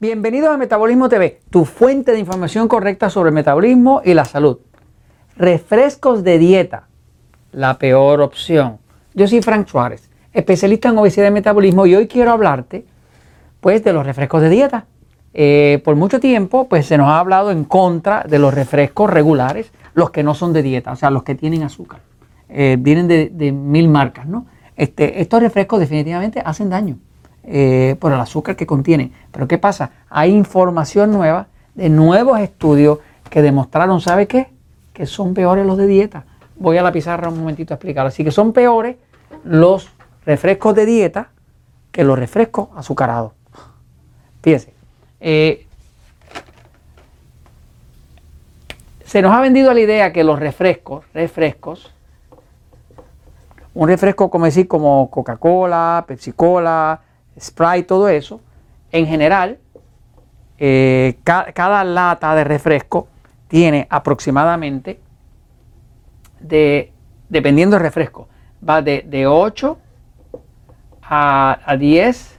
Bienvenidos a Metabolismo TV, tu fuente de información correcta sobre el metabolismo y la salud. Refrescos de dieta, la peor opción. Yo soy Frank Suárez, especialista en obesidad y metabolismo y hoy quiero hablarte pues de los refrescos de dieta. Eh, por mucho tiempo pues se nos ha hablado en contra de los refrescos regulares, los que no son de dieta, o sea, los que tienen azúcar. Eh, vienen de, mil marcas, ¿no? Este, estos refrescos definitivamente hacen daño. Eh, por el azúcar que contienen. Pero ¿qué pasa? Hay información nueva de nuevos estudios que demostraron, ¿sabe qué? Que son peores los de dieta. Voy a la pizarra un momentito a explicarlo. Así que son peores los refrescos de dieta que los refrescos azucarados. Fíjense. Eh, se nos ha vendido la idea que los refrescos, refrescos, un refresco como decir como Coca-Cola, Pepsi-Cola, Sprite, todo eso, en general, eh, cada lata de refresco tiene aproximadamente, de, dependiendo del refresco, va de, 8 a, a 10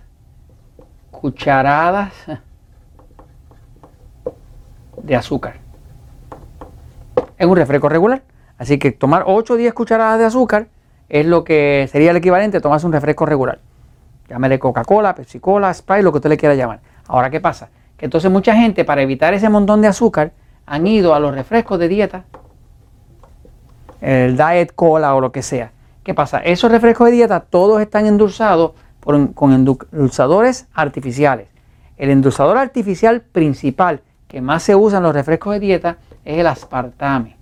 cucharadas de azúcar. Es un refresco regular. Así que tomar 8 o 10 cucharadas de azúcar es lo que sería el equivalente a tomarse un refresco regular. Llámele Coca-Cola, Pepsi-Cola, Sprite, lo que usted le quiera llamar. Ahora, ¿qué pasa? Que entonces mucha gente, para evitar ese montón de azúcar, han ido a los refrescos de dieta, el Diet Cola o lo que sea. ¿Qué pasa? Esos refrescos de dieta todos están endulzados con endulzadores artificiales. El endulzador artificial principal que más se usa en los refrescos de dieta es el aspartame.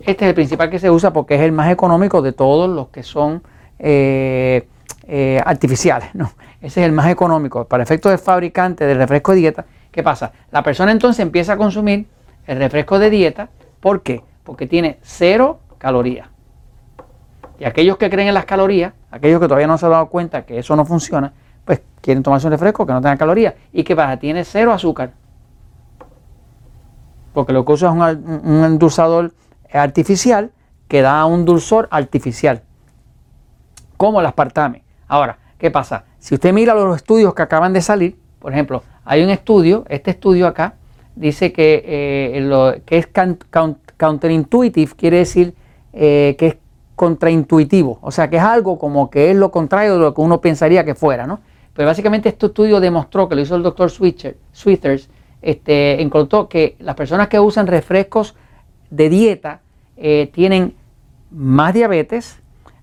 Este es el principal que se usa porque es el más económico de todos los que son eh, eh, artificiales. No, ese es el más económico. Para efectos del fabricante del refresco de dieta, ¿qué pasa? La persona entonces empieza a consumir el refresco de dieta. ¿Por qué? Porque tiene cero calorías. Y aquellos que creen en las calorías, aquellos que todavía no se han dado cuenta que eso no funciona, pues quieren tomarse un refresco que no tenga calorías. ¿Y qué pasa? Tiene cero azúcar. Porque lo que usa es un, un endulzador artificial que da un dulzor artificial como el aspartame. Ahora, ¿qué pasa? Si usted mira los estudios que acaban de salir, por ejemplo, hay un estudio, este estudio acá, dice que, eh, que es counterintuitive, quiere decir eh, que es contraintuitivo, o sea, que es algo como que es lo contrario de lo que uno pensaría que fuera, ¿no? Pero básicamente este estudio demostró, que lo hizo el doctor Swithers, este, encontró que las personas que usan refrescos de dieta eh, tienen más diabetes,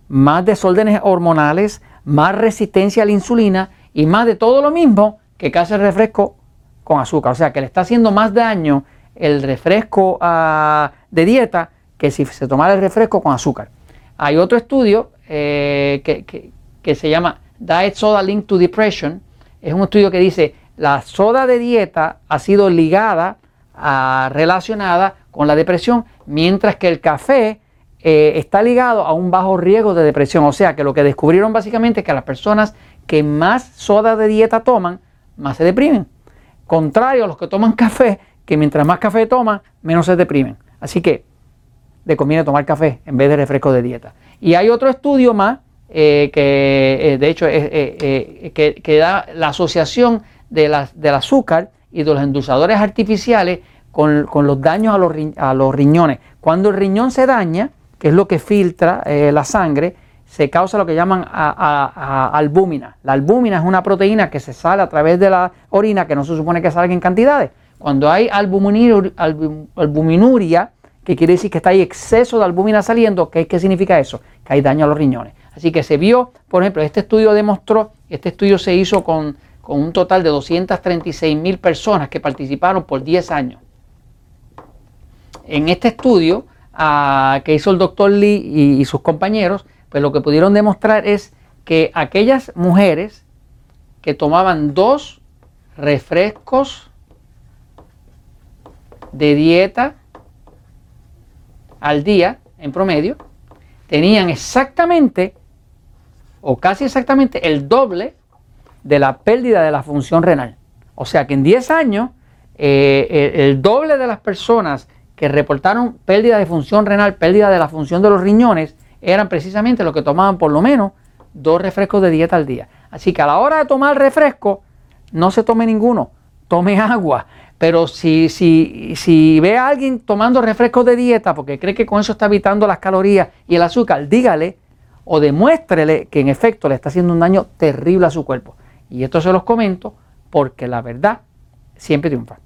más desórdenes hormonales, más resistencia a la insulina y más de todo lo mismo que hace el refresco con azúcar. O sea, que le está haciendo más daño el refresco ah, de dieta que si se tomara el refresco con azúcar. Hay otro estudio eh, que, se llama Diet Soda Linked to Depression. Es un estudio que dice la soda de dieta ha sido ligada, a, relacionada con la depresión, mientras que el café eh, está ligado a un bajo riesgo de depresión. O sea que lo que descubrieron básicamente es que las personas que más soda de dieta toman, más se deprimen. Contrario a los que toman café, que mientras más café toman, menos se deprimen. Así que le conviene tomar café en vez de refresco de dieta. Y hay otro estudio más eh, que eh, de hecho que, da la asociación de del azúcar y de los endulzadores artificiales con, los daños a los, a los riñones. Cuando el riñón se daña, que es lo que filtra eh, la sangre, se causa lo que llaman albúmina. La albúmina es una proteína que se sale a través de la orina que no se supone que salga en cantidades. Cuando hay albuminuria, que quiere decir que está ahí exceso de albúmina saliendo, ¿qué, ¿qué significa eso? Que hay daño a los riñones. Así que se vio, por ejemplo, este estudio demostró, este estudio se hizo con, un total de 236 mil personas que participaron por 10 años. En este estudio, que hizo el doctor Lee y, sus compañeros, pues lo que pudieron demostrar es que aquellas mujeres que tomaban dos refrescos de dieta al día en promedio, tenían exactamente o casi exactamente el doble de la pérdida de la función renal. O sea que en 10 años eh, el doble de las personas que reportaron pérdida de función renal, pérdida de la función de los riñones, eran precisamente los que tomaban por lo menos dos refrescos de dieta al día. Así que a la hora de tomar refresco, no se tome ninguno, tome agua. Pero si, si, si ve a alguien tomando refrescos de dieta porque cree que con eso está evitando las calorías y el azúcar, dígale o demuéstrele que en efecto le está haciendo un daño terrible a su cuerpo. Y esto se los comento porque la verdad siempre triunfa.